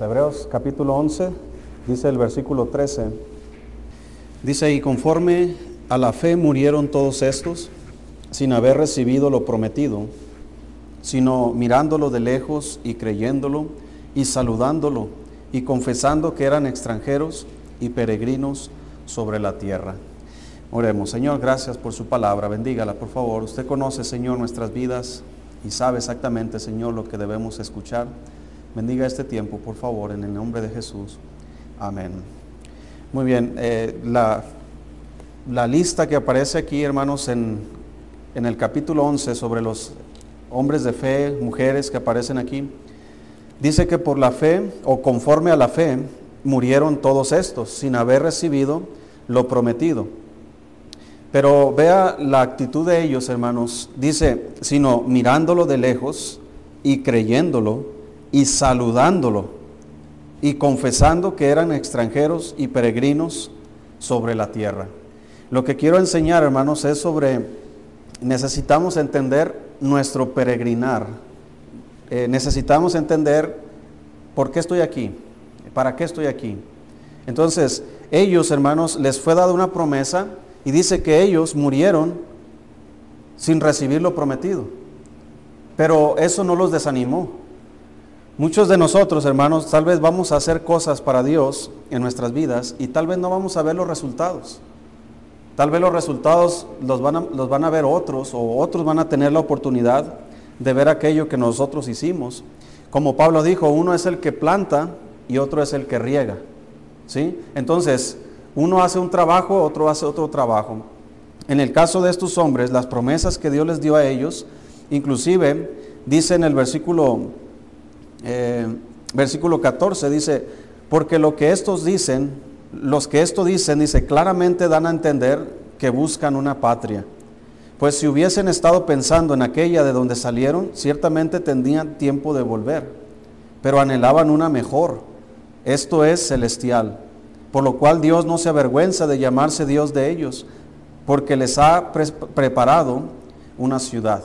Hebreos capítulo 11, dice el versículo 13, dice, y conforme a la fe murieron todos estos, sin haber recibido lo prometido, sino mirándolo de lejos y creyéndolo y saludándolo y confesando que eran extranjeros y peregrinos sobre la tierra. Oremos, Señor, gracias por su palabra, bendígala por favor. Usted conoce, Señor, nuestras vidas y sabe exactamente, Señor, lo que debemos escuchar. Bendiga este tiempo, por favor, en el nombre de Jesús. Amén. Muy bien, eh, la, la, lista que aparece aquí, hermanos, en, en el capítulo 11 sobre los hombres de fe, mujeres que aparecen aquí, dice que por la fe o conforme a la fe murieron todos estos sin haber recibido lo prometido. Pero vea la actitud de ellos, hermanos. Dice, sino mirándolo de lejos y creyéndolo y saludándolo y confesando que eran extranjeros y peregrinos sobre la tierra. Lo que quiero enseñar, hermanos, es sobre, necesitamos entender nuestro peregrinar. Eh, necesitamos entender por qué estoy aquí, para qué estoy aquí. Entonces, ellos, hermanos, les fue dada una promesa y dice que ellos murieron sin recibir lo prometido. Pero eso no los desanimó. Muchos de nosotros, hermanos, tal vez vamos a hacer cosas para Dios en nuestras vidas y tal vez no vamos a ver los resultados. Tal vez los resultados los van a, los van a ver otros o otros van a tener la oportunidad de ver aquello que nosotros hicimos. Como Pablo dijo, uno es el que planta y otro es el que riega. ¿Sí? Entonces, uno hace un trabajo, otro hace otro trabajo. En el caso de estos hombres, las promesas que Dios les dio a ellos, inclusive dice en el versículo eh, versículo 14 dice, porque lo que estos dicen, los que esto dicen, dice, claramente dan a entender que buscan una patria. Pues si hubiesen estado pensando en aquella de donde salieron, ciertamente tendrían tiempo de volver, pero anhelaban una mejor, esto es celestial, por lo cual Dios no se avergüenza de llamarse Dios de ellos, porque les ha preparado una ciudad.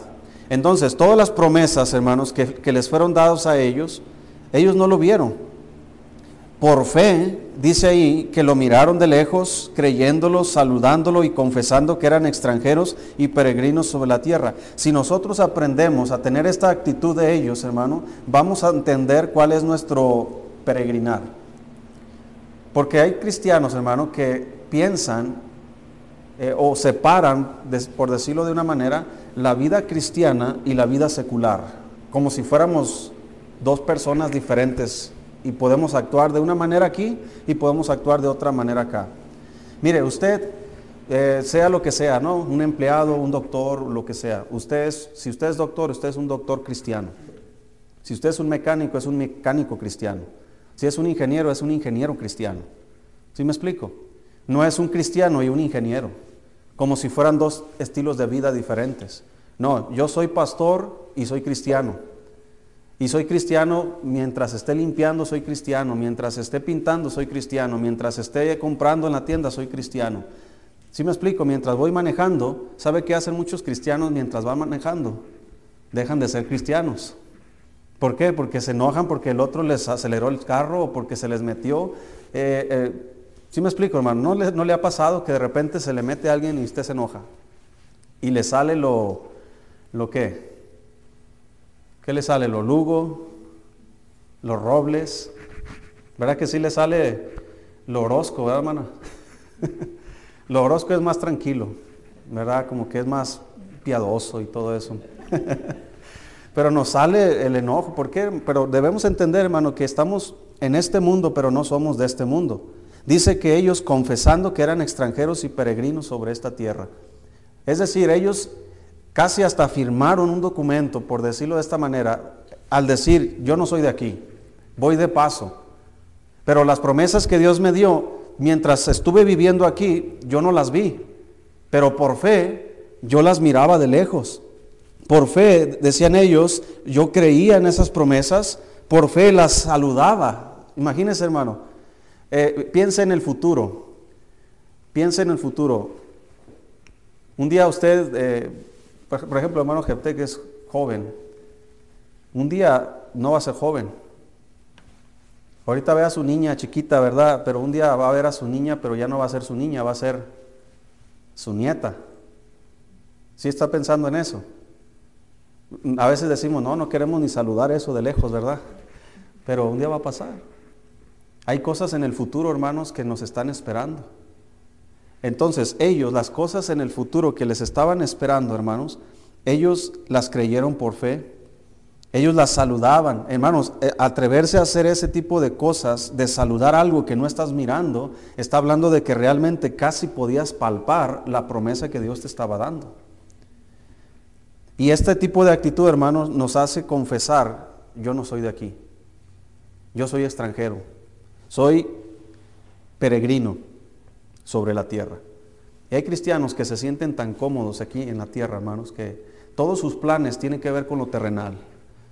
Entonces, todas las promesas, hermanos, que, les fueron dados a ellos, ellos no lo vieron. Por fe, dice ahí, que lo miraron de lejos, creyéndolo, saludándolo y confesando que eran extranjeros y peregrinos sobre la tierra. Si nosotros aprendemos a tener esta actitud de ellos, hermano, vamos a entender cuál es nuestro peregrinar. Porque hay cristianos, hermano, que piensan eh, o separan, por decirlo de una manera, la vida cristiana y la vida secular, como si fuéramos dos personas diferentes y podemos actuar de una manera aquí y podemos actuar de otra manera acá. Mire, usted, eh, sea lo que sea, ¿no? Un empleado, un doctor, lo que sea. Usted si usted es doctor, usted es un doctor cristiano. Si usted es un mecánico, es un mecánico cristiano. Si es un ingeniero, es un ingeniero cristiano. ¿Sí me explico? No es un cristiano y un ingeniero como si fueran dos estilos de vida diferentes. No, yo soy pastor y soy cristiano. Y soy cristiano mientras esté limpiando, soy cristiano. Mientras esté pintando, soy cristiano. Mientras esté comprando en la tienda, soy cristiano. Si me explico, mientras voy manejando, ¿sabe qué hacen muchos cristianos mientras van manejando? Dejan de ser cristianos. ¿Por qué? Porque se enojan porque el otro les aceleró el carro o porque se les metió. Eh, eh, ¿Sí me explico, hermano? ¿No le, ¿No le ha pasado que de repente se le mete a alguien y usted se enoja? Y le sale lo, ¿lo qué? ¿Qué le sale? Lo lugo, los robles. ¿Verdad que sí le sale lo orozco, verdad, hermano? lo orozco es más tranquilo, ¿verdad? Como que es más piadoso y todo eso. pero nos sale el enojo, ¿por qué? Pero debemos entender, hermano, que estamos en este mundo, pero no somos de este mundo. Dice que ellos confesando que eran extranjeros y peregrinos sobre esta tierra. Es decir, ellos casi hasta firmaron un documento, por decirlo de esta manera, al decir, yo no soy de aquí, voy de paso. Pero las promesas que Dios me dio mientras estuve viviendo aquí, yo no las vi. Pero por fe, yo las miraba de lejos. Por fe, decían ellos, yo creía en esas promesas, por fe las saludaba. Imagínense, hermano, eh, piense en el futuro. Piense en el futuro. Un día usted, eh, por, ejemplo, hermano Jepte, que es joven, un día no va a ser joven. Ahorita ve a su niña chiquita, ¿verdad? Pero un día va a ver a su niña, pero ya no va a ser su niña, va a ser su nieta. ¿Sí está pensando en eso? A veces decimos, no, no queremos ni saludar eso de lejos, ¿verdad? Pero un día va a pasar. Hay cosas en el futuro, hermanos, que nos están esperando. Entonces, ellos, las cosas en el futuro que les estaban esperando, hermanos, ellos las creyeron por fe, ellos las saludaban. Hermanos, eh, atreverse a hacer ese tipo de cosas, de saludar algo que no estás mirando, está hablando de que realmente casi podías palpar la promesa que Dios te estaba dando. Y este tipo de actitud, hermanos, nos hace confesar, yo no soy de aquí, yo soy extranjero, soy peregrino sobre la tierra. Y hay cristianos que se sienten tan cómodos aquí en la tierra, hermanos, que todos sus planes tienen que ver con lo terrenal.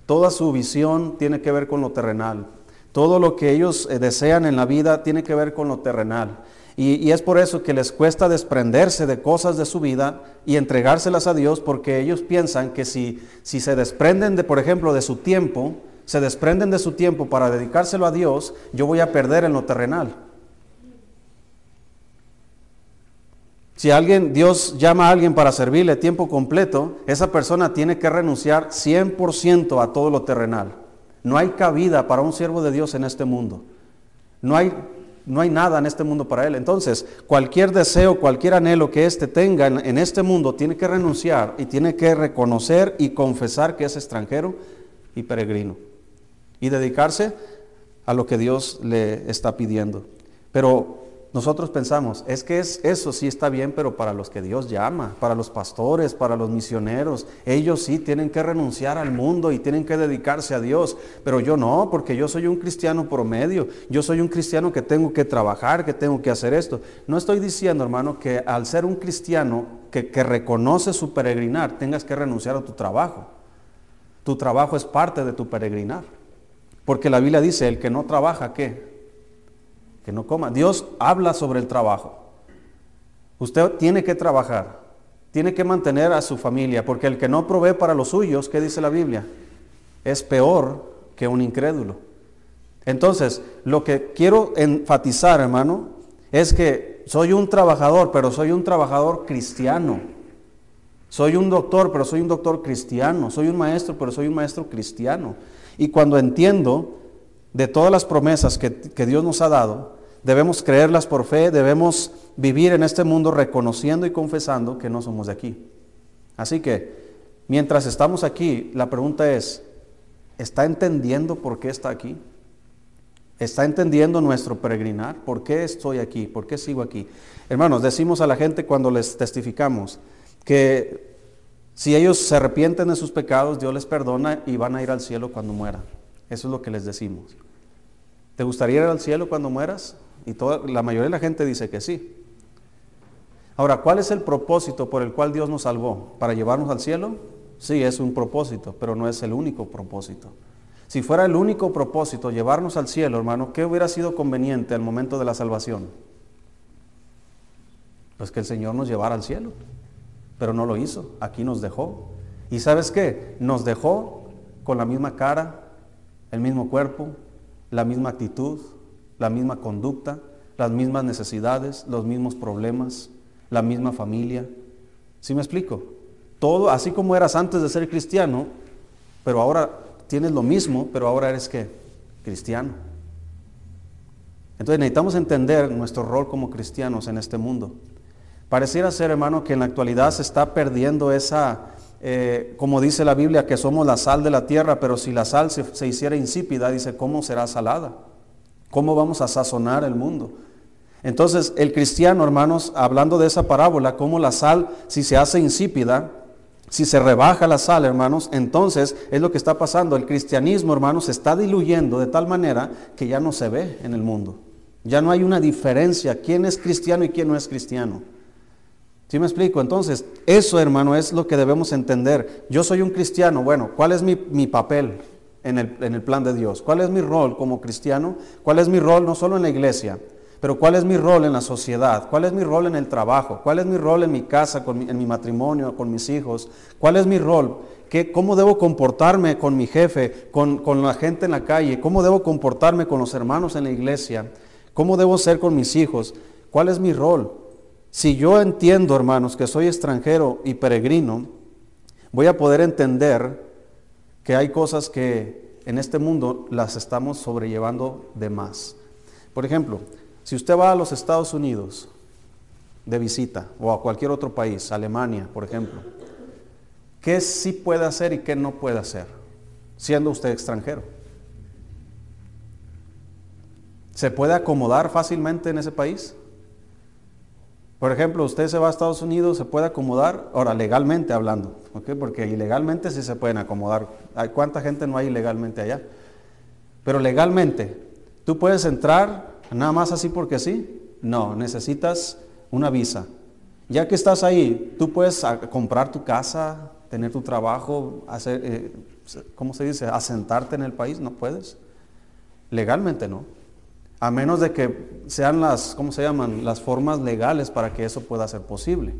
Toda su visión tiene que ver con lo terrenal. Todo lo que ellos eh, desean en la vida tiene que ver con lo terrenal. Y, es por eso que les cuesta desprenderse de cosas de su vida y entregárselas a Dios, porque ellos piensan que si, si se desprenden de, por ejemplo, de su tiempo, se desprenden de su tiempo para dedicárselo a Dios, yo voy a perder en lo terrenal. Si alguien, Dios llama a alguien para servirle tiempo completo, esa persona tiene que renunciar 100% a todo lo terrenal. No hay cabida para un siervo de Dios en este mundo. No hay, no hay nada en este mundo para él. Entonces, cualquier deseo, cualquier anhelo que éste tenga en, en este mundo, tiene que renunciar y tiene que reconocer y confesar que es extranjero y peregrino. Y dedicarse a lo que Dios le está pidiendo. Pero nosotros pensamos, es que es, eso sí está bien, pero para los que Dios llama, para los pastores, para los misioneros, ellos sí tienen que renunciar al mundo y tienen que dedicarse a Dios, pero yo no, porque yo soy un cristiano promedio, yo soy un cristiano que tengo que trabajar, que tengo que hacer esto. No estoy diciendo, hermano, que al ser un cristiano que, que reconoce su peregrinar, tengas que renunciar a tu trabajo. Tu trabajo es parte de tu peregrinar, porque la Biblia dice, el que no trabaja, ¿qué? que no coma. Dios habla sobre el trabajo. Usted tiene que trabajar, tiene que mantener a su familia, porque el que no provee para los suyos, ¿qué dice la Biblia? Es peor que un incrédulo. Entonces, lo que quiero enfatizar, hermano, es que soy un trabajador, pero soy un trabajador cristiano. Soy un doctor, pero soy un doctor cristiano. Soy un maestro, pero soy un maestro cristiano. Y cuando entiendo de todas las promesas que, que Dios nos ha dado, Debemos creerlas por fe, debemos vivir en este mundo reconociendo y confesando que no somos de aquí. Así que, mientras estamos aquí, la pregunta es, ¿está entendiendo por qué está aquí? ¿Está entendiendo nuestro peregrinar? ¿Por qué estoy aquí? ¿Por qué sigo aquí? Hermanos, decimos a la gente cuando les testificamos que si ellos se arrepienten de sus pecados, Dios les perdona y van a ir al cielo cuando mueran. Eso es lo que les decimos. ¿Te gustaría ir al cielo cuando mueras? Y toda, la mayoría de la gente dice que sí. Ahora, ¿cuál es el propósito por el cual Dios nos salvó? ¿Para llevarnos al cielo? Sí, es un propósito, pero no es el único propósito. Si fuera el único propósito llevarnos al cielo, hermano, ¿qué hubiera sido conveniente al momento de la salvación? Pues que el Señor nos llevara al cielo, pero no lo hizo, aquí nos dejó. ¿Y sabes qué? Nos dejó con la misma cara, el mismo cuerpo, la misma actitud, la misma conducta, las mismas necesidades, los mismos problemas, la misma familia. ¿Sí me explico? Todo, así como eras antes de ser cristiano, pero ahora tienes lo mismo, pero ahora eres qué? Cristiano. Entonces necesitamos entender nuestro rol como cristianos en este mundo. Pareciera ser, hermano, que en la actualidad se está perdiendo esa, eh, como dice la Biblia, que somos la sal de la tierra, pero si la sal se, se hiciera insípida, dice, ¿cómo será salada? ¿Cómo vamos a sazonar el mundo? Entonces, el cristiano, hermanos, hablando de esa parábola, como la sal, si se hace insípida, si se rebaja la sal, hermanos, entonces es lo que está pasando. El cristianismo, hermanos, se está diluyendo de tal manera que ya no se ve en el mundo. Ya no hay una diferencia quién es cristiano y quién no es cristiano. ¿Sí me explico? Entonces, eso, hermano, es lo que debemos entender. Yo soy un cristiano, bueno, ¿cuál es mi, mi papel? en el, plan de Dios. ¿Cuál es mi rol como cristiano? ¿Cuál es mi rol no solo en la iglesia, pero ¿cuál es mi rol en la sociedad? ¿Cuál es mi rol en el trabajo? ¿Cuál es mi rol en mi casa, en mi matrimonio, con mis hijos? ¿Cuál es mi rol? ¿Qué, ¿Cómo debo comportarme con mi jefe, con, con la gente en la calle? ¿Cómo debo comportarme con los hermanos en la iglesia? ¿Cómo debo ser con mis hijos? ¿Cuál es mi rol? Si yo entiendo, hermanos, que soy extranjero y peregrino, voy a poder entender que hay cosas que en este mundo las estamos sobrellevando de más. Por ejemplo, si usted va a los Estados Unidos de visita o a cualquier otro país, Alemania, por ejemplo, ¿qué sí puede hacer y qué no puede hacer siendo usted extranjero? ¿Se puede acomodar fácilmente en ese país? Por ejemplo, usted se va a Estados Unidos, se puede acomodar, ahora legalmente hablando, porque ilegalmente sí se pueden acomodar. ¿Cuánta gente no hay ilegalmente allá? Pero legalmente, tú puedes entrar Nada más así porque sí. No, necesitas una visa. Ya que estás ahí, tú puedes comprar tu casa, tener tu trabajo, hacer, eh, ¿cómo se dice? Asentarte en el país, no puedes. Legalmente no. A menos de que sean las, ¿cómo se llaman? Las formas legales para que eso pueda ser posible.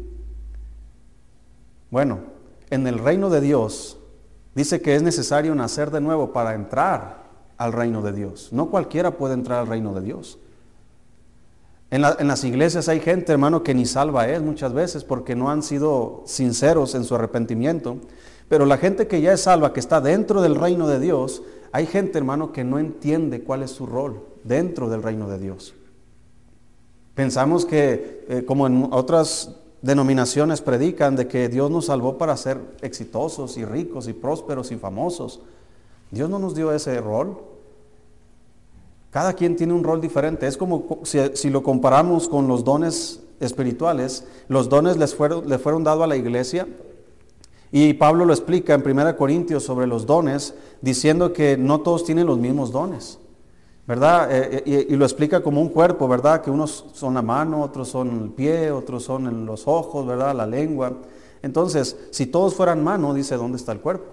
Bueno, en el reino de Dios dice que es necesario nacer de nuevo para entrar al reino de Dios. No cualquiera puede entrar al reino de Dios. En, las iglesias hay gente, hermano, que ni salva es muchas veces porque no han sido sinceros en su arrepentimiento. Pero la gente que ya es salva, que está dentro del reino de Dios, hay gente, hermano, que no entiende cuál es su rol dentro del reino de Dios. Pensamos que, eh, como en otras denominaciones predican, de que Dios nos salvó para ser exitosos y ricos y prósperos y famosos. Dios no nos dio ese rol. Cada quien tiene un rol diferente. Es como si, lo comparamos con los dones espirituales. Los dones les fueron, le fueron dados a la iglesia. Y Pablo lo explica en 1 Corintios sobre los dones, diciendo que no todos tienen los mismos dones. ¿Verdad? Eh, eh, y, lo explica como un cuerpo, ¿verdad? Que unos son la mano, otros son el pie, otros son en los ojos, ¿verdad? La lengua. Entonces, si todos fueran mano, dice, ¿dónde está el cuerpo?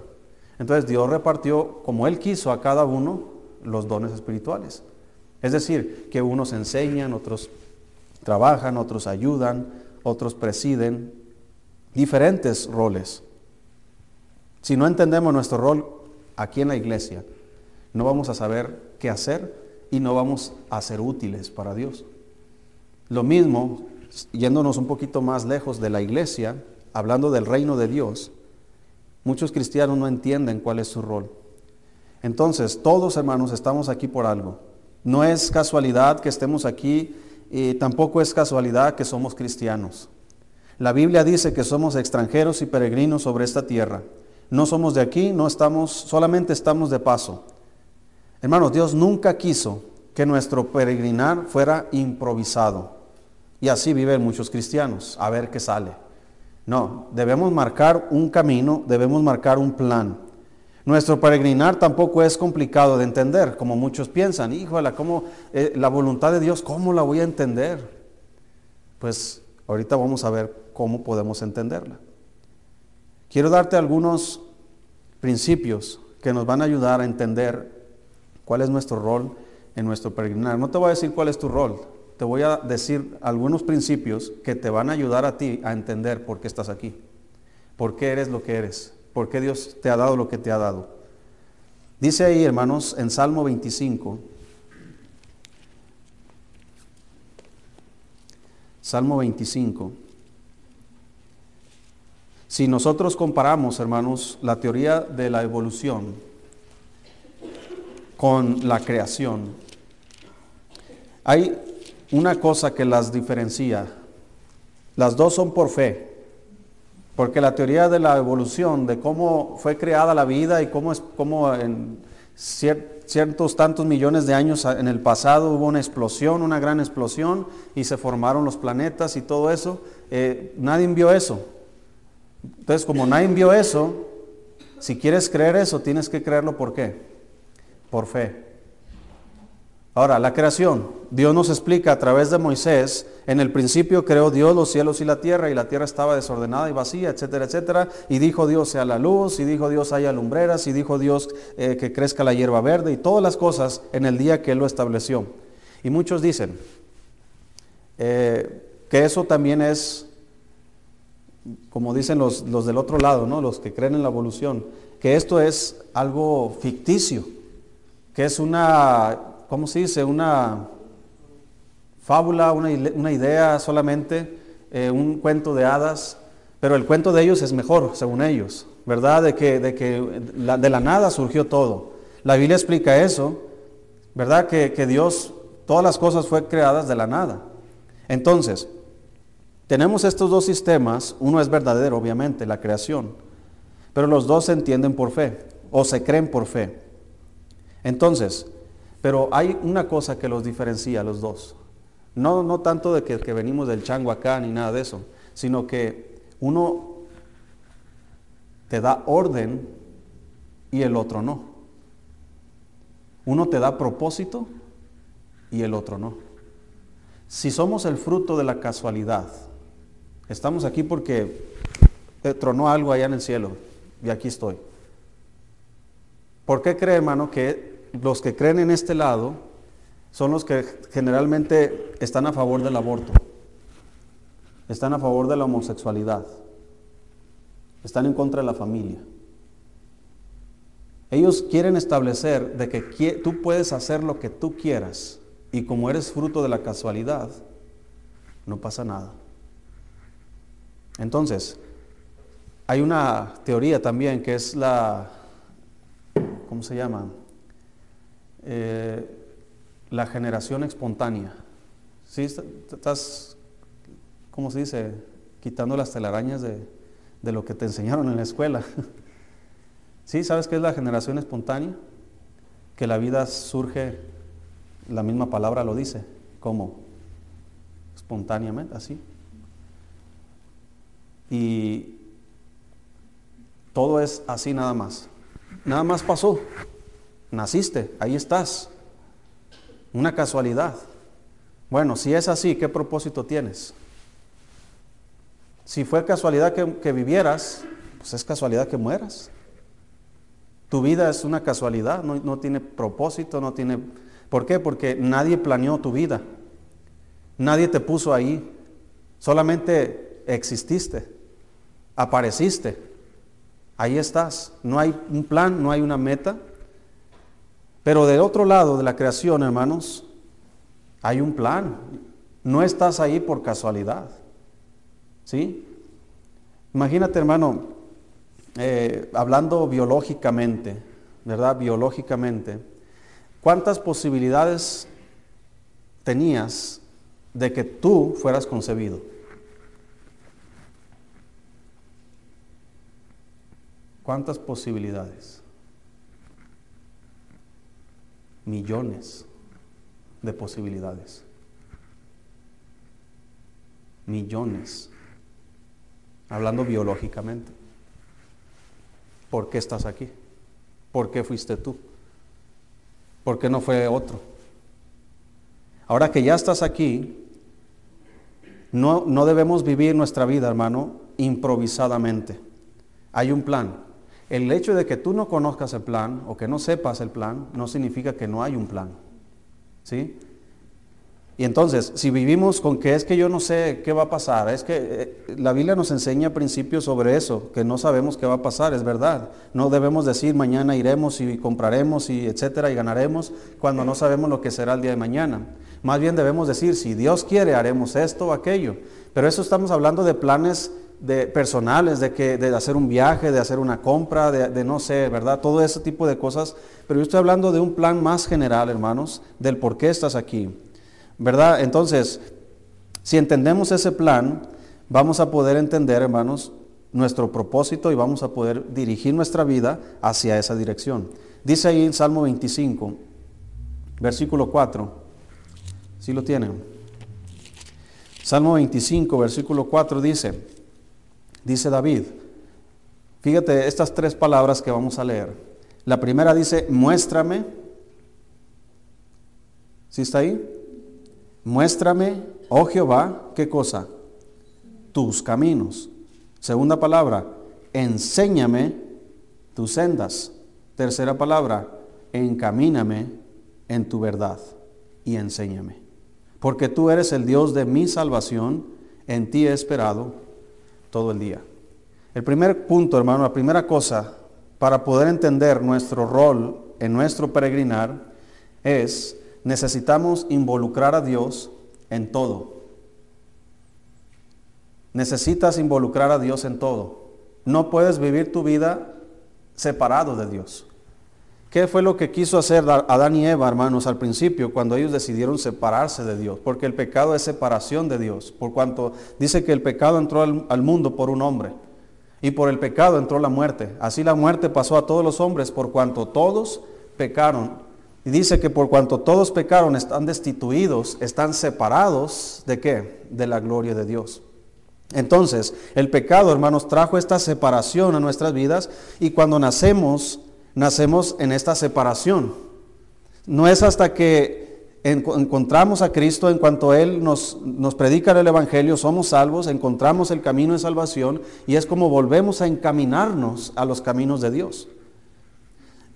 Entonces Dios repartió como Él quiso a cada uno los dones espirituales. Es decir, que unos enseñan, otros trabajan, otros ayudan, otros presiden, diferentes roles. Si no entendemos nuestro rol aquí en la iglesia, no vamos a saber qué hacer y no vamos a ser útiles para Dios. Lo mismo, yéndonos un poquito más lejos de la iglesia, hablando del reino de Dios, muchos cristianos no entienden cuál es su rol. Entonces, todos hermanos estamos aquí por algo. No es casualidad que estemos aquí y tampoco es casualidad que somos cristianos. La Biblia dice que somos extranjeros y peregrinos sobre esta tierra. No somos de aquí, no estamos, solamente estamos de paso. Hermanos, Dios nunca quiso que nuestro peregrinar fuera improvisado. Y así viven muchos cristianos, a ver qué sale. No, debemos marcar un camino, debemos marcar un plan. Nuestro peregrinar tampoco es complicado de entender, como muchos piensan, híjole, ¿cómo, eh, la voluntad de Dios, ¿cómo la voy a entender? Pues ahorita vamos a ver cómo podemos entenderla. Quiero darte algunos principios que nos van a ayudar a entender cuál es nuestro rol en nuestro peregrinar. No te voy a decir cuál es tu rol, te voy a decir algunos principios que te van a ayudar a ti a entender por qué estás aquí, por qué eres lo que eres por qué Dios te ha dado lo que te ha dado. Dice ahí, hermanos, en Salmo 25, Salmo 25, si nosotros comparamos, hermanos, la teoría de la evolución con la creación, hay una cosa que las diferencia. Las dos son por fe. Porque la teoría de la evolución, de cómo fue creada la vida y cómo, es, cómo en ciertos tantos millones de años en el pasado hubo una explosión, una gran explosión, y se formaron los planetas y todo eso, eh, nadie vio eso. Entonces, como nadie vio eso, si quieres creer eso, tienes que creerlo por qué? Por fe. Ahora, la creación. Dios nos explica a través de Moisés, en el principio creó Dios los cielos y la tierra, y la tierra estaba desordenada y vacía, etcétera, etcétera. Y dijo Dios sea la luz, y dijo Dios haya lumbreras, y dijo Dios eh, que crezca la hierba verde, y todas las cosas en el día que Él lo estableció. Y muchos dicen, eh, que eso también es, como dicen los, los del otro lado, ¿no? los que creen en la evolución, que esto es algo ficticio, que es una, ¿cómo se dice? Una fábula, una, una idea solamente, eh, un cuento de hadas, pero el cuento de ellos es mejor, según ellos, ¿verdad? De que, de, que de la nada surgió todo. La Biblia explica eso, ¿verdad? Que, que Dios, todas las cosas fue creadas de la nada. Entonces, tenemos estos dos sistemas, uno es verdadero, obviamente, la creación, pero los dos se entienden por fe o se creen por fe. Entonces, pero hay una cosa que los diferencia a los dos. No, no tanto de que, que venimos del chango acá ni nada de eso, sino que uno te da orden y el otro no. Uno te da propósito y el otro no. Si somos el fruto de la casualidad, estamos aquí porque tronó algo allá en el cielo y aquí estoy. ¿Por qué cree, hermano, que los que creen en este lado son los que generalmente están a favor del aborto, están a favor de la homosexualidad, están en contra de la familia. Ellos quieren establecer de que tú puedes hacer lo que tú quieras y como eres fruto de la casualidad, no pasa nada. Entonces, hay una teoría también que es la, ¿cómo se llama? Eh, la generación espontánea. ¿Sí? Estás, ¿cómo se dice? Quitando las telarañas de, de lo que te enseñaron en la escuela. ¿Sí? ¿Sabes qué es la generación espontánea? Que la vida surge, la misma palabra lo dice, como espontáneamente, así. Y todo es así nada más. Nada más pasó. Naciste, ahí estás. Una casualidad. Bueno, si es así, ¿qué propósito tienes? Si fue casualidad que, vivieras, pues es casualidad que mueras. Tu vida es una casualidad, no, no, tiene propósito, no tiene... ¿Por qué? Porque nadie planeó tu vida. Nadie te puso ahí. Solamente exististe, apareciste. Ahí estás. No hay un plan, no hay una meta. Pero del otro lado de la creación, hermanos, hay un plan. No estás ahí por casualidad. ¿Sí? Imagínate, hermano, eh, hablando biológicamente, ¿verdad? Biológicamente, ¿cuántas posibilidades tenías de que tú fueras concebido? ¿Cuántas posibilidades? Millones de posibilidades. Millones. Hablando biológicamente. ¿Por qué estás aquí? ¿Por qué fuiste tú? ¿Por qué no fue otro? Ahora que ya estás aquí, no, no debemos vivir nuestra vida, hermano, improvisadamente. Hay un plan. El hecho de que tú no conozcas el plan o que no sepas el plan no significa que no hay un plan. ¿Sí? Y entonces, si vivimos con que es que yo no sé qué va a pasar, es que eh, la Biblia nos enseña principios sobre eso, que no sabemos qué va a pasar, es verdad. No debemos decir mañana iremos y compraremos y etcétera y ganaremos cuando no sabemos lo que será el día de mañana. Más bien debemos decir, si Dios quiere, haremos esto o aquello. Pero eso estamos hablando de planes de personales, de, que, de hacer un viaje, de hacer una compra, de, no sé, ¿verdad? Todo ese tipo de cosas. Pero yo estoy hablando de un plan más general, hermanos, del por qué estás aquí. ¿Verdad? Entonces, si entendemos ese plan, vamos a poder entender, hermanos, nuestro propósito y vamos a poder dirigir nuestra vida hacia esa dirección. Dice ahí en Salmo 25, versículo 4. ¿Sí lo tienen? Salmo 25, versículo 4 dice, dice David. Fíjate estas tres palabras que vamos a leer. La primera dice, muéstrame. ¿Sí está ahí? Muéstrame, oh Jehová, ¿qué cosa? Tus caminos. Segunda palabra, enséñame tus sendas. Tercera palabra, encamíname en tu verdad y enséñame. porque tú eres el Dios de mi salvación, en ti he esperado todo el día. El primer punto, hermano, la primera cosa para poder entender nuestro rol en nuestro peregrinar es necesitamos involucrar a Dios en todo. Necesitas involucrar a Dios en todo. No puedes vivir tu vida separado de Dios. ¿Qué fue lo que quiso hacer Adán y Eva, hermanos, al principio, cuando ellos decidieron separarse de Dios? Porque el pecado es separación de Dios, por cuanto dice que el pecado entró al, al, mundo por un hombre, y por el pecado entró la muerte. Así la muerte pasó a todos los hombres, por cuanto todos pecaron. Y dice que por cuanto todos pecaron, están destituidos, están separados de qué? De la gloria de Dios. Entonces, el pecado, hermanos, trajo esta separación a nuestras vidas y cuando nacemos, nacemos en esta separación. No es hasta que encontramos a Cristo en cuanto Él nos, nos predica el Evangelio, somos salvos, encontramos el camino de salvación y es como volvemos a encaminarnos a los caminos de Dios.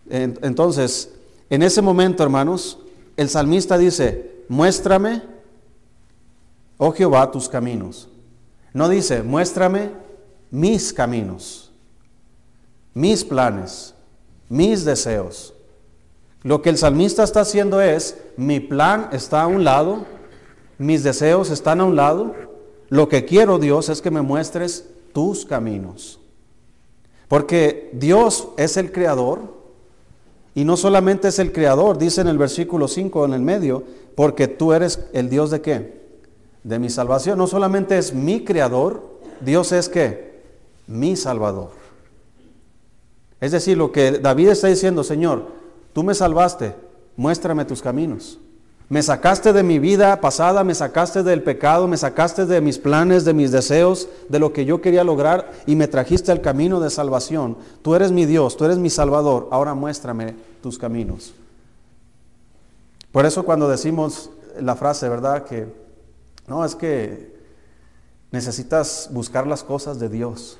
Entonces, en ese momento, hermanos, el salmista dice, muéstrame, oh Jehová, tus caminos. No dice, muéstrame mis caminos, mis planes, mis deseos. Lo que el salmista está haciendo es, mi plan está a un lado, mis deseos están a un lado, lo que quiero Dios es que me muestres tus caminos. Porque Dios es el creador y no solamente es el creador, dice en el versículo 5 en el medio, porque tú eres el Dios de qué? De mi salvación. No solamente es mi creador, Dios es que mi salvador. Es decir, lo que David está diciendo, Señor, tú me salvaste, muéstrame tus caminos. Me sacaste de mi vida pasada, me sacaste del pecado, me sacaste de mis planes, de mis deseos, de lo que yo quería lograr y me trajiste al camino de salvación. Tú eres mi Dios, tú eres mi Salvador, ahora muéstrame tus caminos. Por eso cuando decimos la frase, ¿verdad? Que no, es que necesitas buscar las cosas de Dios.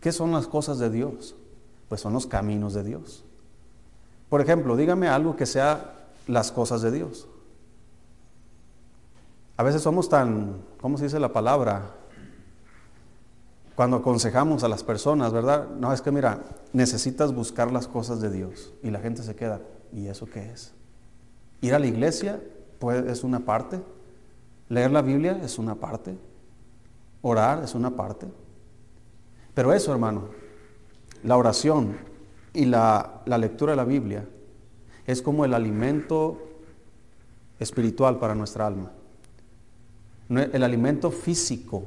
¿Qué son las cosas de Dios? Pues son los caminos de Dios. Por ejemplo, dígame algo que sea las cosas de Dios. A veces somos tan, ¿cómo se dice la palabra? Cuando aconsejamos a las personas, ¿verdad? No, es que mira, necesitas buscar las cosas de Dios. Y la gente se queda, ¿y eso qué es? Ir a la iglesia pues, es una parte. Leer la Biblia es una parte. Orar es una parte. Pero eso, hermano, la oración y la, lectura de la Biblia es como el alimento espiritual para nuestra alma. El alimento físico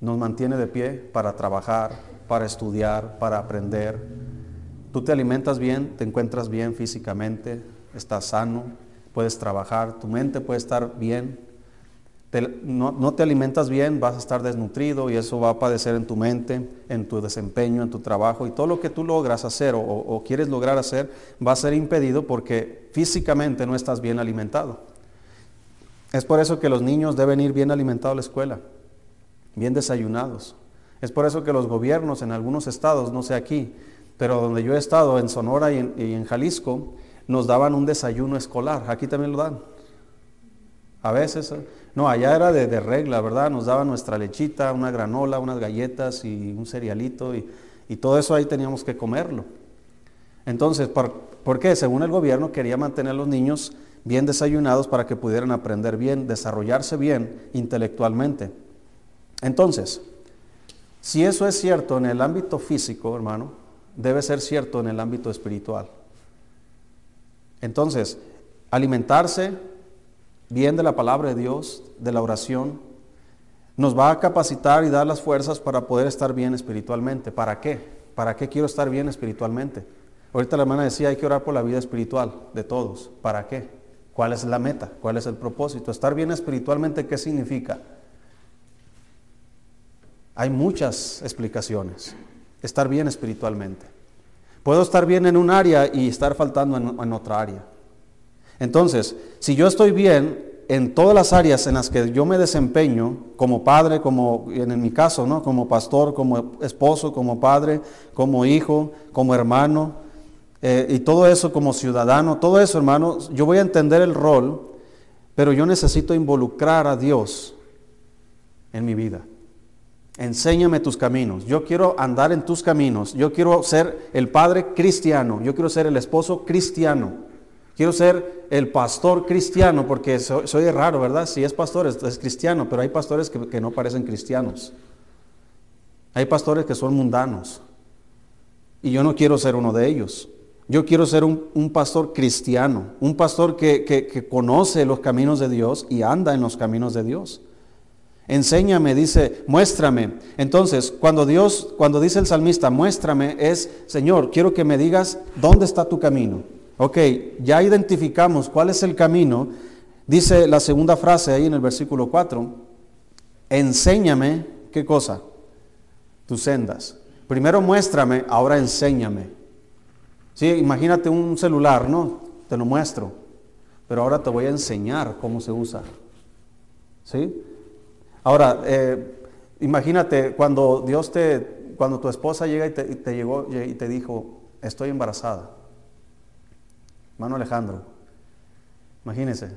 nos mantiene de pie para trabajar, para estudiar, para aprender. Tú te alimentas bien, te encuentras bien físicamente, estás sano, puedes trabajar, tu mente puede estar bien, no, te alimentas bien, vas a estar desnutrido y eso va a padecer en tu mente, en tu desempeño, en tu trabajo y todo lo que tú logras hacer o, o quieres lograr hacer va a ser impedido porque físicamente no estás bien alimentado. Es por eso que los niños deben ir bien alimentados a la escuela, bien desayunados. Es por eso que los gobiernos en algunos estados, no sé aquí, pero donde yo he estado, en Sonora y en, y en Jalisco, nos daban un desayuno escolar. Aquí también lo dan. A veces, no, allá era de, regla, ¿verdad? Nos daban nuestra lechita, una granola, unas galletas y un cerealito y, todo eso ahí teníamos que comerlo. Entonces, ¿por, qué? Según el gobierno quería mantener a los niños bien desayunados para que pudieran aprender bien, desarrollarse bien intelectualmente. Entonces, si eso es cierto en el ámbito físico, hermano, debe ser cierto en el ámbito espiritual. Entonces, alimentarse bien de la palabra de Dios, de la oración, nos va a capacitar y dar las fuerzas para poder estar bien espiritualmente. ¿Para qué? ¿Para qué quiero estar bien espiritualmente? Ahorita la hermana decía, hay que orar por la vida espiritual de todos. ¿Para qué? ¿Cuál es la meta? ¿Cuál es el propósito? Estar bien espiritualmente, ¿qué significa? Hay muchas explicaciones. Estar bien espiritualmente. Puedo estar bien en un área y estar faltando en, en otra área. Entonces, si yo estoy bien en todas las áreas en las que yo me desempeño, como padre, como en mi caso, ¿no? como pastor, como esposo, como padre, como hijo, como hermano, eh, y todo eso como ciudadano, todo eso, hermano, yo voy a entender el rol pero yo necesito involucrar a Dios en mi vida. Enséñame tus caminos. Yo quiero andar en tus caminos. Yo quiero ser el padre cristiano. Yo quiero ser el esposo cristiano. Quiero ser el pastor cristiano, porque soy, raro, ¿verdad? Si es pastor, es, cristiano, pero hay pastores que, no parecen cristianos. Hay pastores que son mundanos. Y yo no quiero ser uno de ellos. Yo quiero ser un, pastor cristiano, un pastor que, que conoce los caminos de Dios y anda en los caminos de Dios. Enséñame, dice, muéstrame. Entonces, cuando Dios, cuando dice el salmista, muéstrame, es, Señor, quiero que me digas dónde está tu camino. Ok, ya identificamos cuál es el camino. Dice la segunda frase ahí en el versículo 4, enséñame, ¿qué cosa? Tus sendas. Primero muéstrame, ahora enséñame. Sí, imagínate un celular, ¿no? Te lo muestro, pero ahora te voy a enseñar cómo se usa. ¿Sí? Ahora, eh, imagínate cuando Dios te, cuando tu esposa llega y te, llegó y te dijo, estoy embarazada. Hermano Alejandro, imagínese,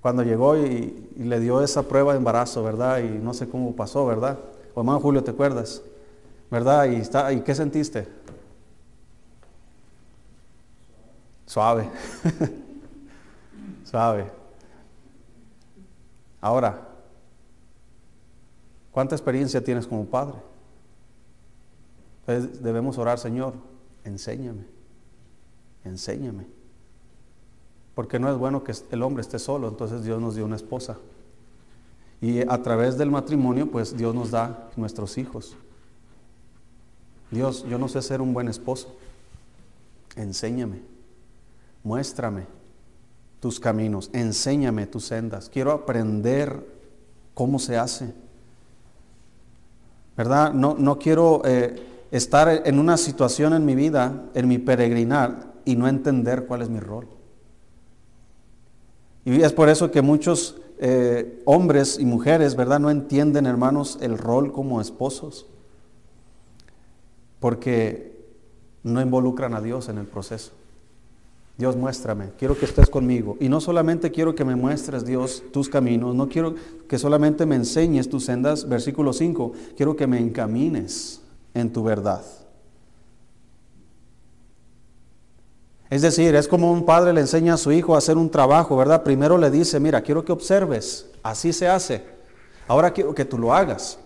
cuando llegó y, le dio esa prueba de embarazo, ¿verdad? Y no sé cómo pasó, ¿verdad? O hermano Julio, ¿te acuerdas? ¿Verdad? ¿Y, está, ¿y qué sentiste? Suave. Suave. Ahora, ¿Cuánta experiencia tienes como padre? Entonces debemos orar, Señor, enséñame, enséñame. Porque no es bueno que el hombre esté solo, entonces Dios nos dio una esposa. Y a través del matrimonio, pues Dios nos da nuestros hijos. Dios, yo no sé ser un buen esposo. Enséñame, muéstrame tus caminos, enséñame tus sendas. Quiero aprender cómo se hace. ¿verdad? No, no quiero eh, estar en una situación en mi vida, en mi peregrinar, y no entender cuál es mi rol. Y es por eso que muchos eh, hombres y mujeres, ¿verdad? No entienden, hermanos, el rol como esposos, porque no involucran a Dios en el proceso. Dios, muéstrame, quiero que estés conmigo. Y no solamente quiero que me muestres, Dios, tus caminos, no quiero que solamente me enseñes tus sendas, versículo 5, quiero que me encamines en tu verdad. Es decir, es como un padre le enseña a su hijo a hacer un trabajo, ¿verdad? Primero le dice, mira, quiero que observes, así se hace. Ahora quiero que tú lo hagas.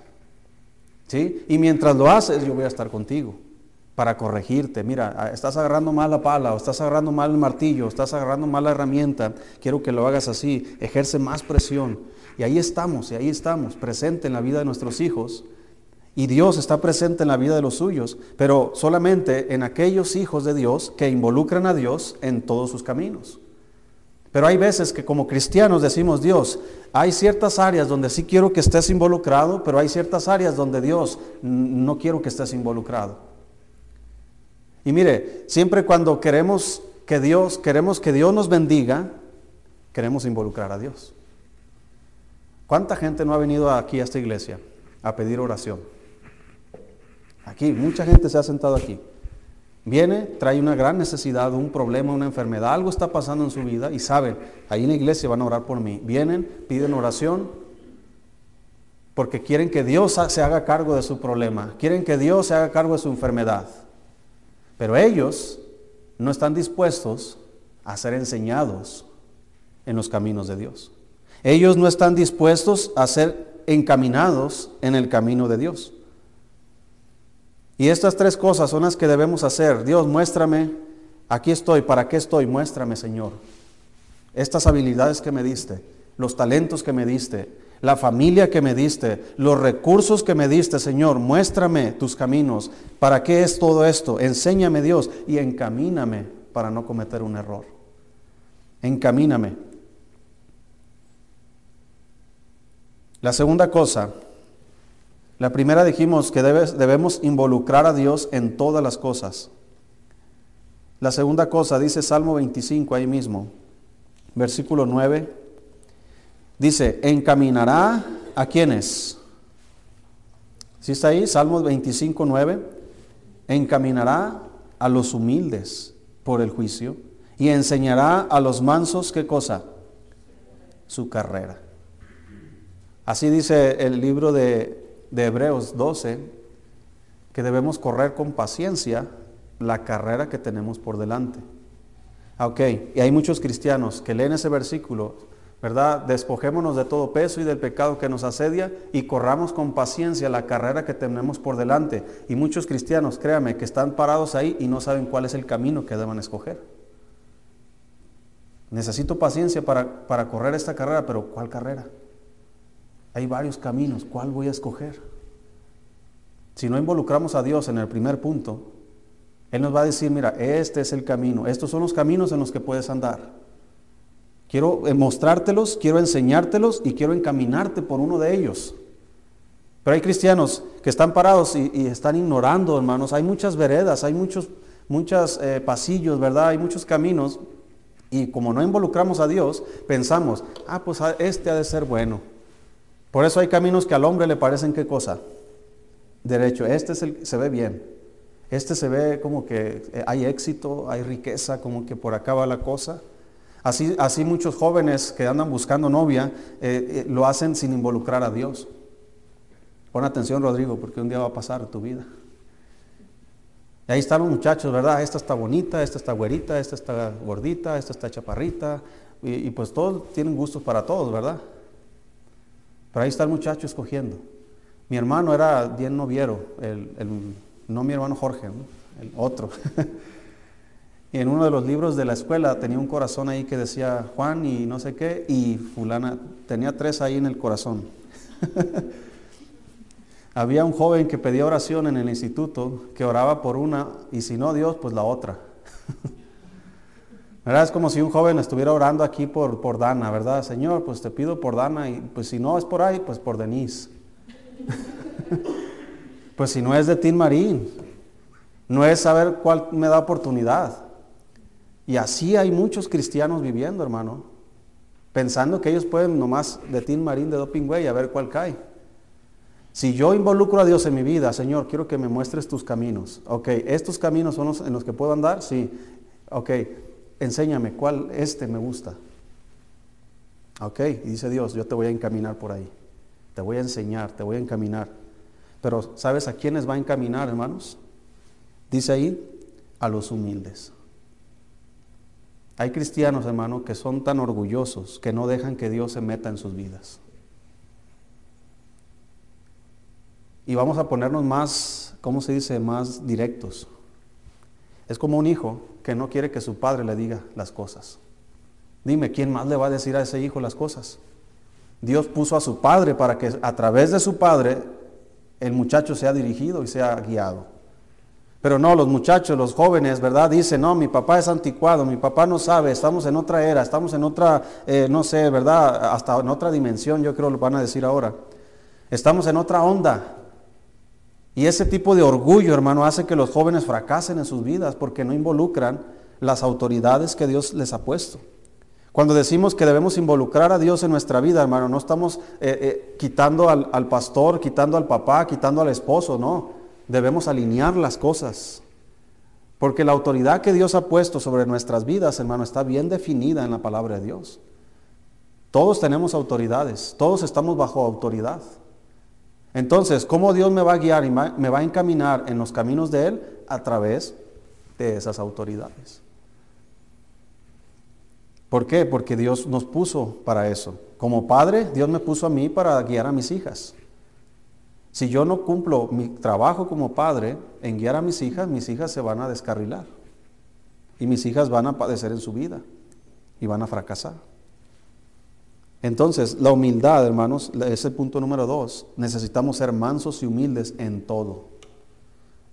¿Sí? Y mientras lo haces, yo voy a estar contigo para corregirte. Mira, estás agarrando mal la pala, o estás agarrando mal el martillo, o estás agarrando mal la herramienta. Quiero que lo hagas así. Ejerce más presión. Y ahí estamos, y ahí estamos, presente en la vida de nuestros hijos. Y Dios está presente en la vida de los suyos, pero solamente en aquellos hijos de Dios que involucran a Dios en todos sus caminos. Pero hay veces que como cristianos decimos, Dios, hay ciertas áreas donde sí quiero que estés involucrado, pero hay ciertas áreas donde Dios no quiero que estés involucrado. Y mire, siempre cuando queremos que Dios, queremos que Dios nos bendiga, queremos involucrar a Dios. ¿Cuánta gente no ha venido aquí a esta iglesia a pedir oración? Aquí, mucha gente se ha sentado aquí. Viene, trae una gran necesidad, un problema, una enfermedad, algo está pasando en su vida y saben, ahí en la iglesia van a orar por mí. Vienen, piden oración porque quieren que Dios se haga cargo de su problema, quieren que Dios se haga cargo de su enfermedad. Pero ellos no están dispuestos a ser enseñados en los caminos de Dios. Ellos no están dispuestos a ser encaminados en el camino de Dios. Y estas tres cosas son las que debemos hacer. Dios, muéstrame, aquí estoy, ¿para qué estoy? Muéstrame, Señor. Estas habilidades que me diste, los talentos que me diste, la familia que me diste, los recursos que me diste, Señor, muéstrame tus caminos. ¿Para qué es todo esto? Enséñame Dios y encamíname para no cometer un error. Encamíname. La segunda cosa, la primera dijimos que debemos involucrar a Dios en todas las cosas. La segunda cosa, dice Salmo 25 ahí mismo, versículo 9 Dice, encaminará a quienes. ¿Sí está ahí? Salmos 25, 9. Encaminará a los humildes por el juicio y enseñará a los mansos qué cosa? su carrera. Así dice el libro de, de Hebreos 12, que debemos correr con paciencia la carrera que tenemos por delante. Ok, y hay muchos cristianos que leen ese versículo, ¿verdad? Despojémonos de todo peso y del pecado que nos asedia y corramos con paciencia la carrera que tenemos por delante. Y muchos cristianos, créame, que están parados ahí y no saben cuál es el camino que deben escoger. Necesito paciencia para, para correr esta carrera, pero ¿cuál carrera? Hay varios caminos, ¿cuál voy a escoger? Si no involucramos a Dios en el primer punto, Él nos va a decir, mira, este es el camino, estos son los caminos en los que puedes andar. Quiero eh, mostrártelos, quiero enseñártelos y quiero encaminarte por uno de ellos. Pero hay cristianos que están parados y, están ignorando, hermanos. Hay muchas veredas, hay muchos, eh, pasillos, ¿verdad? Hay muchos caminos. Y como no involucramos a Dios, pensamos, ah, pues ah, este ha de ser bueno. Por eso hay caminos que al hombre le parecen qué cosa? Derecho. Este es el, se ve bien. Este se ve como que eh, hay éxito, hay riqueza, como que por acá va la cosa. Así, así muchos jóvenes que andan buscando novia eh, eh, lo hacen sin involucrar a Dios. Pon atención, Rodrigo, porque un día va a pasar tu vida. Y ahí están los muchachos, ¿verdad? Esta está bonita, esta está güerita, esta está gordita, esta está chaparrita. Y, pues todos tienen gustos para todos, ¿verdad? Pero ahí está el muchacho escogiendo. Mi hermano era bien noviero, el, no mi hermano Jorge, el otro. y en uno de los libros de la escuela tenía un corazón ahí que decía Juan y no sé qué, y fulana, tenía tres ahí en el corazón. Había un joven que pedía oración en el instituto, que oraba por una, y si no Dios, pues la otra. Es como si un joven estuviera orando aquí por, por Dana, ¿verdad? Señor, pues te pido por Dana, y pues si no es por ahí, pues por Denise. pues si no es de Tim Marín, no es saber cuál me da oportunidad. Y así hay muchos cristianos viviendo, hermano, pensando que ellos pueden nomás de Tim Marín, de Doping Way, a ver cuál cae. Si yo involucro a Dios en mi vida, Señor, quiero que me muestres tus caminos. Ok, ¿estos caminos son los en los que puedo andar? Sí. Ok, enséñame cuál este me gusta. Ok, y dice Dios, yo te voy a encaminar por ahí. Te voy a enseñar, te voy a encaminar. Pero ¿sabes a quiénes va a encaminar, hermanos? Dice ahí, a los humildes. Hay cristianos, hermano, que son tan orgullosos que no dejan que Dios se meta en sus vidas. Y vamos a ponernos más, ¿cómo se dice?, más directos. Es como un hijo que no quiere que su padre le diga las cosas. Dime, ¿quién más le va a decir a ese hijo las cosas? Dios puso a su padre para que a través de su padre el muchacho sea dirigido y sea guiado. Pero no, los muchachos, los jóvenes, ¿verdad? Dicen, no, mi papá es anticuado, mi papá no sabe, estamos en otra era, estamos en otra, eh, no sé, ¿verdad? Hasta en otra dimensión, yo creo lo van a decir ahora. Estamos en otra onda. Y ese tipo de orgullo, hermano, hace que los jóvenes fracasen en sus vidas porque no involucran las autoridades que Dios les ha puesto. Cuando decimos que debemos involucrar a Dios en nuestra vida, hermano, no estamos eh, eh, quitando al, al pastor, quitando al papá, quitando al esposo, no. Debemos alinear las cosas. Porque la autoridad que Dios ha puesto sobre nuestras vidas, hermano, está bien definida en la palabra de Dios. Todos tenemos autoridades, todos estamos bajo autoridad. Entonces, ¿cómo Dios me va a guiar y me va a encaminar en los caminos de Él? A través de esas autoridades. ¿Por qué? Porque Dios nos puso para eso. Como padre, Dios me puso a mí para guiar a mis hijas. Si yo no cumplo mi trabajo como padre en guiar a mis hijas, mis hijas se van a descarrilar. Y mis hijas van a padecer en su vida y van a fracasar. Entonces, la humildad, hermanos, ese punto número dos, necesitamos ser mansos y humildes en todo.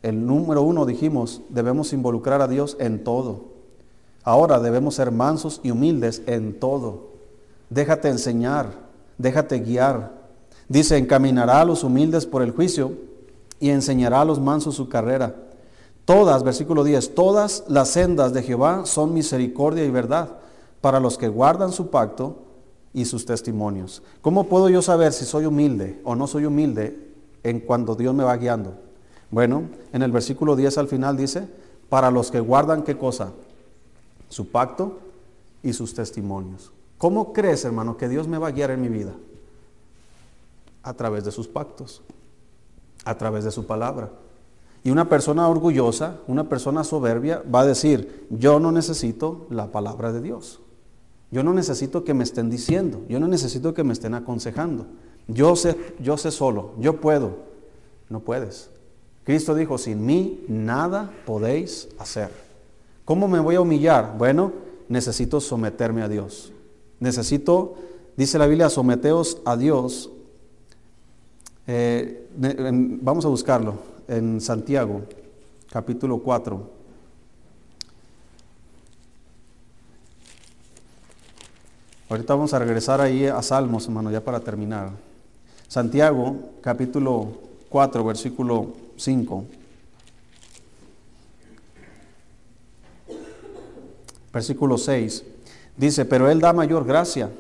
El número uno dijimos, debemos involucrar a Dios en todo. Ahora debemos ser mansos y humildes en todo. Déjate enseñar, déjate guiar. Dice, encaminará a los humildes por el juicio y enseñará a los mansos su carrera. Todas, versículo 10, todas las sendas de Jehová son misericordia y verdad para los que guardan su pacto y sus testimonios. ¿Cómo puedo yo saber si soy humilde o no soy humilde en cuando Dios me va guiando? Bueno, en el versículo 10 al final dice, para los que guardan qué cosa? Su pacto y sus testimonios. ¿Cómo crees, hermano, que Dios me va a guiar en mi vida? A través de sus pactos, a través de su palabra. Y una persona orgullosa, una persona soberbia, va a decir, yo no necesito la palabra de Dios. Yo no necesito que me estén diciendo, yo no necesito que me estén aconsejando. Yo sé, yo sé solo, yo puedo. No puedes. Cristo dijo, sin mí nada podéis hacer. ¿Cómo me voy a humillar? Bueno, necesito someterme a Dios. Necesito, dice la Biblia, someteos a Dios. Eh, vamos a buscarlo en Santiago, capítulo 4. Ahorita vamos a regresar ahí a Salmos, hermano, ya para terminar. Santiago, capítulo 4, versículo 5. Versículo 6. Dice, pero Él da mayor gracia.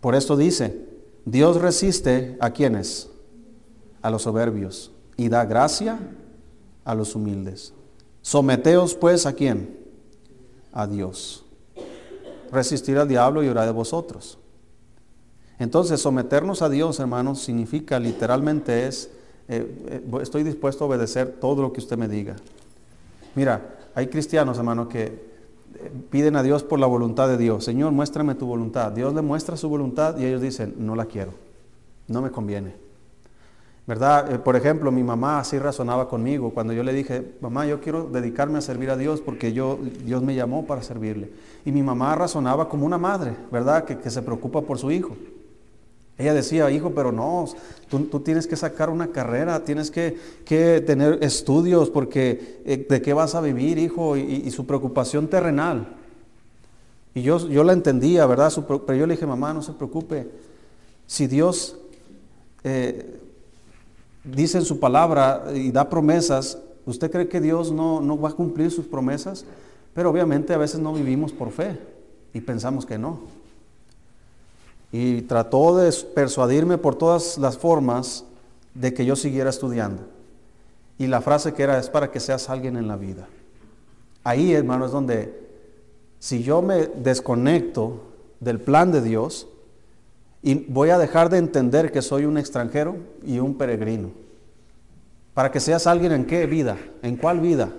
Por esto dice, Dios resiste a quienes? A los soberbios y da gracia a los humildes. Someteos pues a quién? A Dios. Resistir al diablo y orar de vosotros. Entonces, someternos a Dios, hermanos, significa literalmente es, eh, eh, estoy dispuesto a obedecer todo lo que usted me diga. Mira, hay cristianos, hermanos, que eh, piden a Dios por la voluntad de Dios. Señor, muéstrame tu voluntad. Dios le muestra su voluntad y ellos dicen, no la quiero, no me conviene. ¿Verdad? por ejemplo, mi mamá así razonaba conmigo cuando yo le dije, mamá, yo quiero dedicarme a servir a Dios porque yo, Dios me llamó para servirle. Y mi mamá razonaba como una madre, ¿verdad? Que, que se preocupa por su hijo. Ella decía, hijo, pero no, tú, tienes que sacar una carrera, tienes que, tener estudios, porque eh, de qué vas a vivir, hijo, y, su preocupación terrenal. Y yo, yo la entendía, ¿verdad? pero yo le dije, mamá, no se preocupe. Si Dios eh, dice en su palabra y da promesas, ¿usted cree que Dios no, no va a cumplir sus promesas? Pero obviamente a veces no vivimos por fe y pensamos que no y trató de persuadirme por todas las formas de que yo siguiera estudiando. Y la frase que era es para que seas alguien en la vida. Ahí, hermano, es donde si yo me desconecto del plan de Dios y voy a dejar de entender que soy un extranjero y un peregrino. Para que seas alguien en qué vida, en cuál vida.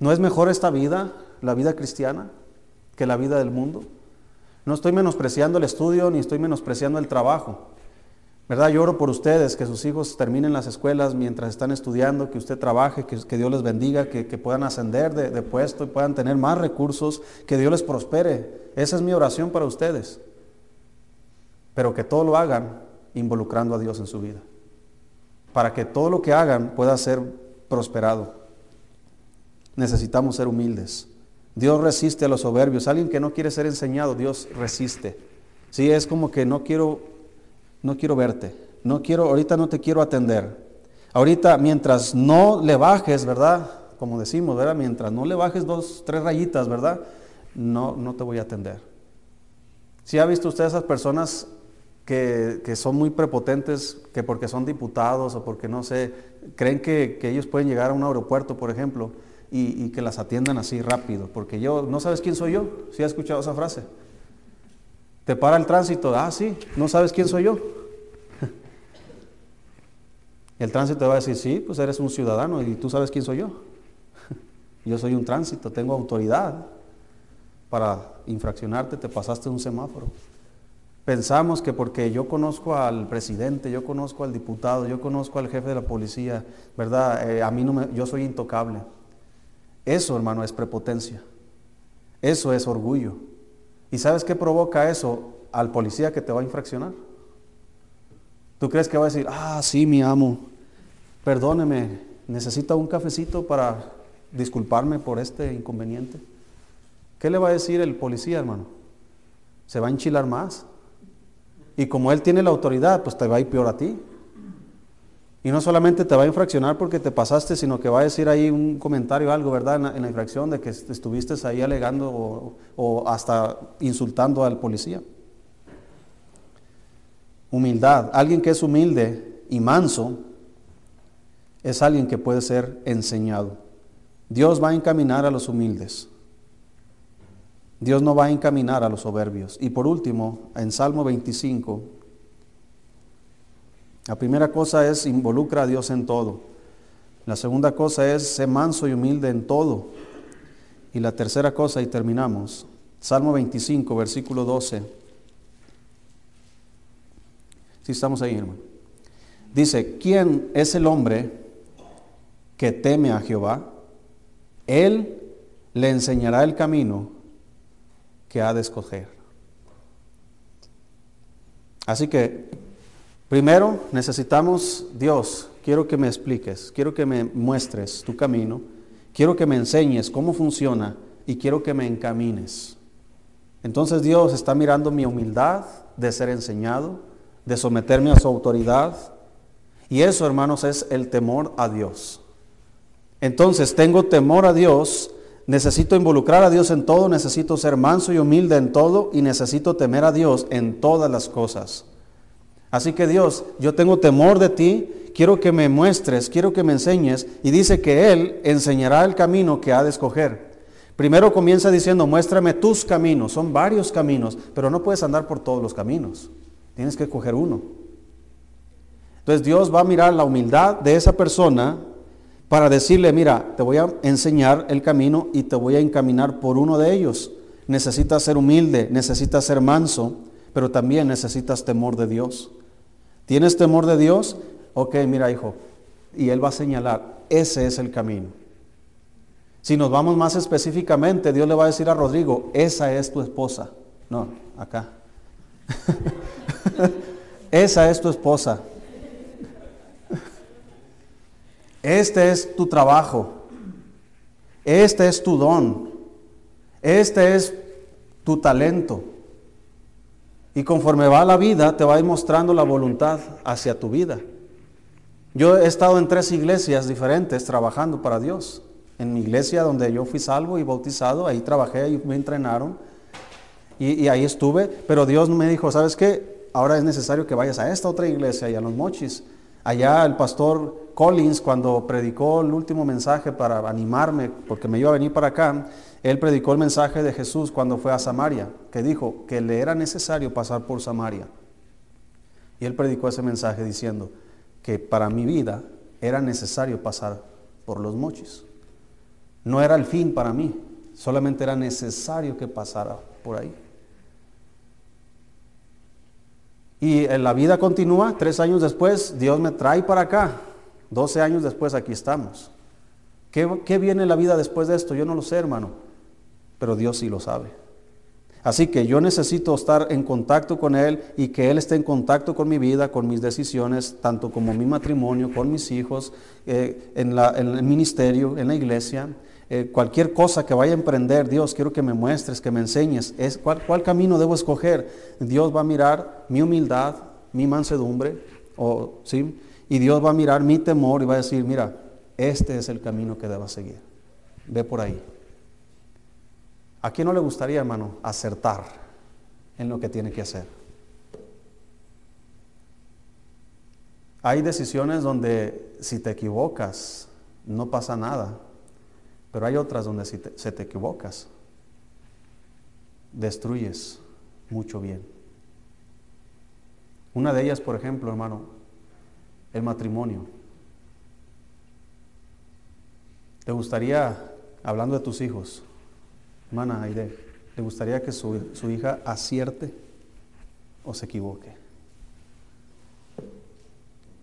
¿No es mejor esta vida, la vida cristiana, que la vida del mundo? No estoy menospreciando el estudio ni estoy menospreciando el trabajo. ¿Verdad? Yo oro por ustedes, que sus hijos terminen las escuelas mientras están estudiando, que usted trabaje, que, Dios les bendiga, que, puedan ascender de, de, puesto y puedan tener más recursos, que Dios les prospere. Esa es mi oración para ustedes. Pero que todo lo hagan involucrando a Dios en su vida. Para que todo lo que hagan pueda ser prosperado. Necesitamos ser humildes. Dios resiste a los soberbios. Alguien que no quiere ser enseñado, Dios resiste. Sí, es como que no quiero, no quiero verte. No quiero, ahorita no te quiero atender. Ahorita, mientras no le bajes, ¿verdad? Como decimos, ¿verdad? Mientras no le bajes dos, tres rayitas, ¿verdad? No, no te voy a atender. Si ha visto usted a esas personas que, son muy prepotentes, que porque son diputados o porque no sé, creen que, ellos pueden llegar a un aeropuerto, por ejemplo, y, que las atiendan así rápido, porque yo, ¿no sabes quién soy yo? ¿Sí has escuchado esa frase? Te para el tránsito, ah, sí, ¿no sabes quién soy yo? El tránsito te va a decir, sí, pues eres un ciudadano y tú sabes quién soy yo. Yo soy un tránsito, tengo autoridad para infraccionarte, te pasaste un semáforo. Pensamos que porque yo conozco al presidente, yo conozco al diputado, yo conozco al jefe de la policía, ¿verdad? Eh, a mí no yo soy intocable. Eso, hermano, es prepotencia. Eso es orgullo. ¿Y sabes qué provoca eso al policía que te va a infraccionar? ¿Tú crees que va a decir, ah, sí, mi amo, perdóneme, necesito un cafecito para disculparme por este inconveniente? ¿Qué le va a decir el policía, hermano? Se va a enchilar más. Y como él tiene la autoridad, pues te va a ir peor a ti. Y no solamente te va a infraccionar porque te pasaste, sino que va a decir ahí un comentario, algo, ¿verdad? En la, infracción de que estuviste ahí alegando o, hasta insultando al policía. Humildad. Alguien que es humilde y manso es alguien que puede ser enseñado. Dios va a encaminar a los humildes. Dios no va a encaminar a los soberbios. Y por último, en Salmo 25, la primera cosa es involucra a Dios en todo. La segunda cosa es ser manso y humilde en todo. Y la tercera cosa, y terminamos, Salmo 25, versículo 12. Si estamos ahí, hermano. Dice, ¿quién es el hombre que teme a Jehová? Él le enseñará el camino que ha de escoger. Así que, primero necesitamos, Dios, quiero que me expliques, quiero que me muestres tu camino, quiero que me enseñes cómo funciona y quiero que me encamines. Entonces Dios está mirando mi humildad de ser enseñado, de someterme a su autoridad. Y eso, hermanos, es el temor a Dios. Entonces tengo temor a Dios Necesito involucrar a Dios en todo, necesito ser manso y humilde en todo y necesito temer a Dios en todas las cosas. Así que Dios, yo tengo temor de ti, quiero que me muestres, quiero que me enseñes y dice que Él enseñará el camino que ha de escoger. Primero comienza diciendo, muéstrame tus caminos, son varios caminos, pero no puedes andar por todos los caminos, tienes que escoger uno. Entonces Dios va a mirar la humildad de esa persona para decirle, mira, te voy a enseñar el camino y te voy a encaminar por uno de ellos. Necesitas ser humilde, necesitas ser manso, pero también necesitas temor de Dios. ¿Tienes temor de Dios? Ok, mira hijo, y Él va a señalar, ese es el camino. Si nos vamos más específicamente, Dios le va a decir a Rodrigo, esa es tu esposa. No, acá. esa es tu esposa. Este es tu trabajo. Este es tu don. Este es tu talento. Y conforme va la vida, te va a ir mostrando la voluntad hacia tu vida. Yo he estado en tres iglesias diferentes trabajando para Dios. En mi iglesia donde yo fui salvo y bautizado, ahí trabajé y me entrenaron. Y, y ahí estuve, pero Dios me dijo, ¿sabes qué? Ahora es necesario que vayas a esta otra iglesia y a los mochis. Allá el pastor Collins, cuando predicó el último mensaje para animarme, porque me iba a venir para acá, él predicó el mensaje de Jesús cuando fue a Samaria, que dijo que le era necesario pasar por Samaria. Y él predicó ese mensaje diciendo que para mi vida era necesario pasar por los mochis. No era el fin para mí, solamente era necesario que pasara por ahí. Y la vida continúa, tres años después, Dios me trae para acá. Doce años después, aquí estamos. ¿Qué, ¿Qué viene la vida después de esto? Yo no lo sé, hermano, pero Dios sí lo sabe. Así que yo necesito estar en contacto con Él y que Él esté en contacto con mi vida, con mis decisiones, tanto como mi matrimonio, con mis hijos, eh, en, en el ministerio, en la iglesia. Eh, cualquier cosa que vaya a emprender, Dios, quiero que me muestres, que me enseñes, es, ¿cuál, cuál camino debo escoger. Dios va a mirar mi humildad, mi mansedumbre, o, ¿sí? y Dios va a mirar mi temor y va a decir, mira, este es el camino que debas seguir. Ve por ahí. ¿A quién no le gustaría, hermano, acertar en lo que tiene que hacer? Hay decisiones donde si te equivocas, no pasa nada. Pero hay otras donde si te, se te equivocas, destruyes mucho bien. Una de ellas, por ejemplo, hermano, el matrimonio. ¿Te gustaría, hablando de tus hijos, hermana Aide, ¿te gustaría que su, su hija acierte o se equivoque?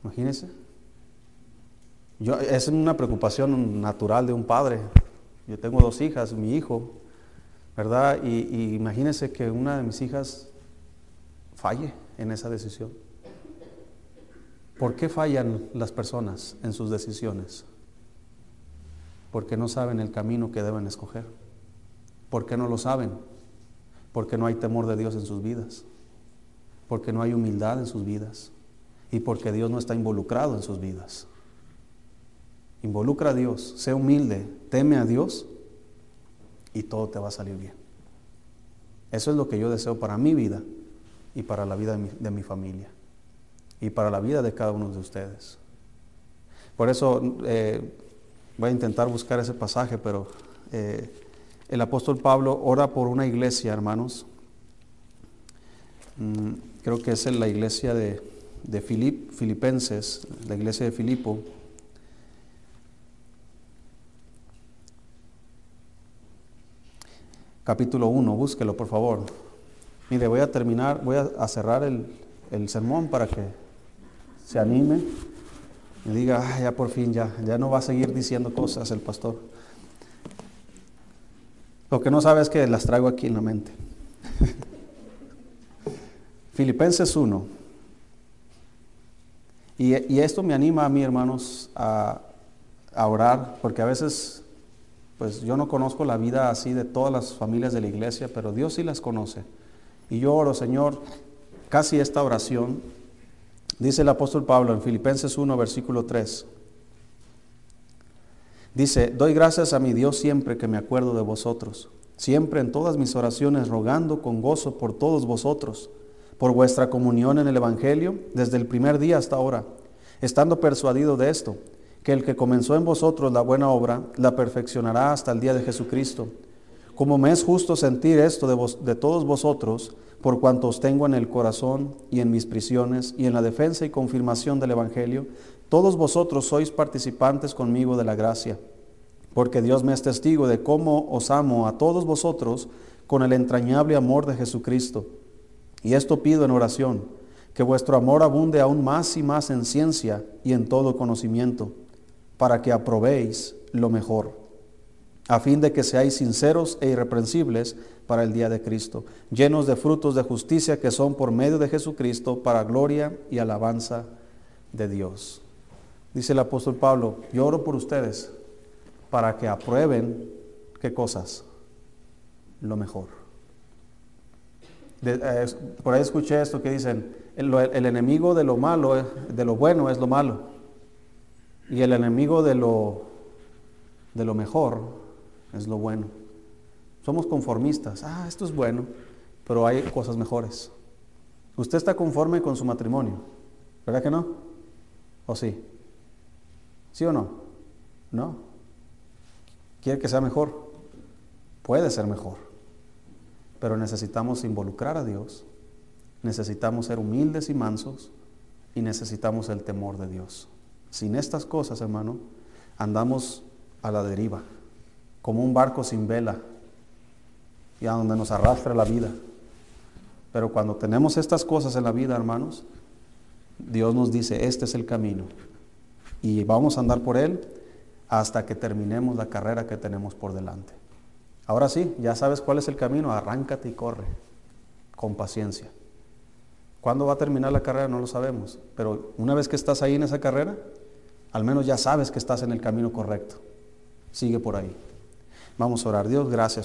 Imagínese. Es una preocupación natural de un padre. Yo tengo dos hijas, mi hijo, ¿verdad? Y, y imagínense que una de mis hijas falle en esa decisión. ¿Por qué fallan las personas en sus decisiones? Porque no saben el camino que deben escoger. ¿Por qué no lo saben? Porque no hay temor de Dios en sus vidas. Porque no hay humildad en sus vidas. Y porque Dios no está involucrado en sus vidas. Involucra a Dios, sé humilde, teme a Dios y todo te va a salir bien. Eso es lo que yo deseo para mi vida y para la vida de mi, familia y para la vida de cada uno de ustedes. Por eso eh, voy a intentar buscar ese pasaje, pero eh, el apóstol Pablo ora por una iglesia, hermanos. Mm, creo que es la iglesia de, de Filip, Filipenses, la iglesia de Filipo. Capítulo 1, búsquelo por favor. Mire, voy a terminar, voy a, cerrar el, el, sermón para que se anime y diga, ah, ya por fin, ya, ya no va a seguir diciendo cosas el pastor. Lo que no sabe es que las traigo aquí en la mente. Filipenses 1. Y, esto me anima a mí, hermanos, a, a, orar, porque a veces, pues yo no conozco la vida así de todas las familias de la iglesia, pero Dios sí las conoce. Y yo oro, Señor, casi esta oración, dice el apóstol Pablo en Filipenses 1, versículo 3. Dice, doy gracias a mi Dios siempre que me acuerdo de vosotros, siempre en todas mis oraciones rogando con gozo por todos vosotros por vuestra comunión en el Evangelio desde el primer día hasta ahora, estando persuadido de esto, que el que comenzó en vosotros la buena obra, la perfeccionará hasta el día de Jesucristo. Como me es justo sentir esto de, todos vosotros, por cuanto os tengo en el corazón y en mis prisiones y en la defensa y confirmación del Evangelio, todos vosotros sois participantes conmigo de la gracia, porque Dios me es testigo de cómo os amo a todos vosotros con el entrañable amor de Jesucristo. Y esto pido en oración, que vuestro amor abunde aún más y más en ciencia y en todo conocimiento, para que aprobéis lo mejor, a fin de que seáis sinceros e irreprensibles para el día de Cristo, llenos de frutos de justicia que son por medio de Jesucristo para gloria y alabanza de Dios. Dice el apóstol Pablo, yo oro por ustedes para que aprueben qué cosas, lo mejor. Eh, por ahí escuché esto que dicen, el, enemigo de lo malo, de lo bueno es lo malo. Y el enemigo de lo, de lo mejor es lo bueno. Somos conformistas. Ah, esto es bueno, pero hay cosas mejores. Usted está conforme con su matrimonio, ¿verdad que no? ¿O sí? ¿Sí o no? No. ¿Quiere que sea mejor? Puede ser mejor pero necesitamos involucrar a Dios, necesitamos ser humildes y mansos y necesitamos el temor de Dios. Sin estas cosas, hermano, andamos a la deriva, como un barco sin vela y a donde nos arrastra la vida. Pero cuando tenemos estas cosas en la vida, hermanos, Dios nos dice, este es el camino. Y vamos a andar por él hasta que terminemos la carrera que tenemos por delante. Ahora sí, ya sabes cuál es el camino, arráncate y corre con paciencia. ¿Cuándo va a terminar la carrera? No lo sabemos, pero una vez que estás ahí en esa carrera, al menos ya sabes que estás en el camino correcto. Sigue por ahí. Vamos a orar. Dios, gracias.